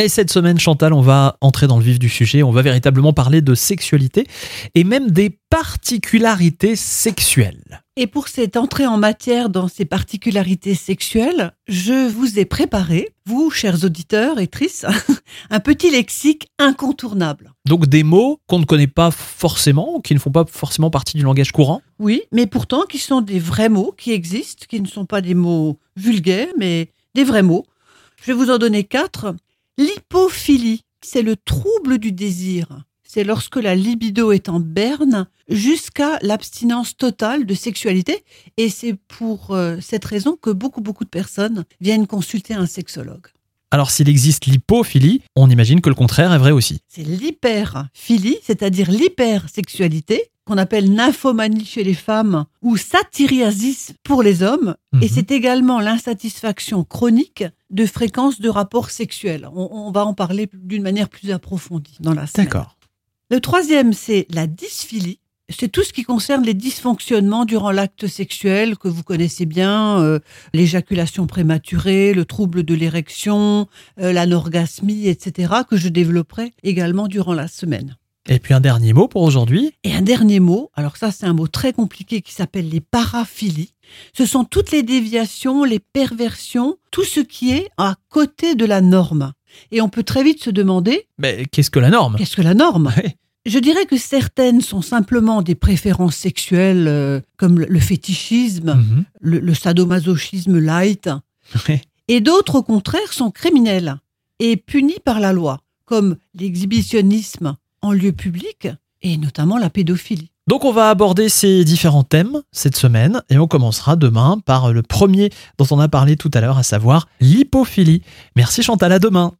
Et cette semaine, Chantal, on va entrer dans le vif du sujet. On va véritablement parler de sexualité et même des particularités sexuelles. Et pour cette entrée en matière dans ces particularités sexuelles, je vous ai préparé, vous, chers auditeurs et tristes, un petit lexique incontournable. Donc des mots qu'on ne connaît pas forcément, qui ne font pas forcément partie du langage courant. Oui, mais pourtant qui sont des vrais mots qui existent, qui ne sont pas des mots vulgaires, mais des vrais mots. Je vais vous en donner quatre. L'hypophilie, c'est le trouble du désir. C'est lorsque la libido est en berne jusqu'à l'abstinence totale de sexualité. Et c'est pour euh, cette raison que beaucoup, beaucoup de personnes viennent consulter un sexologue. Alors s'il existe l'hypophilie, on imagine que le contraire est vrai aussi. C'est l'hyperphilie, c'est-à-dire l'hypersexualité, qu'on appelle nymphomanie chez les femmes ou satyriasis pour les hommes. Et Mhm. c'est également l'insatisfaction chronique de fréquence de rapports sexuels. On, on va en parler d'une manière plus approfondie dans la semaine. D'accord. Le troisième, c'est la dysphilie. C'est tout ce qui concerne les dysfonctionnements durant l'acte sexuel que vous connaissez bien, euh, l'éjaculation prématurée, le trouble de l'érection, euh, l'anorgasmie, etc., que je développerai également durant la semaine. Et puis un dernier mot pour aujourd'hui. Et un dernier mot, alors ça c'est un mot très compliqué qui s'appelle les paraphilies. Ce sont toutes les déviations, les perversions, tout ce qui est à côté de la norme. Et on peut très vite se demander, Mais qu'est-ce que la norme? Qu'est-ce que la norme? Ouais. Je dirais que certaines sont simplement des préférences sexuelles euh, comme le- fétichisme, Mhm. le, le sadomasochisme light, Ouais. et d'autres au contraire sont criminelles et punies par la loi, comme l'exhibitionnisme en lieu public et notamment la pédophilie. Donc on va aborder ces différents thèmes cette semaine et on commencera demain par le premier dont on a parlé tout à l'heure, à savoir l'hypophilie. Merci Chantal, à demain.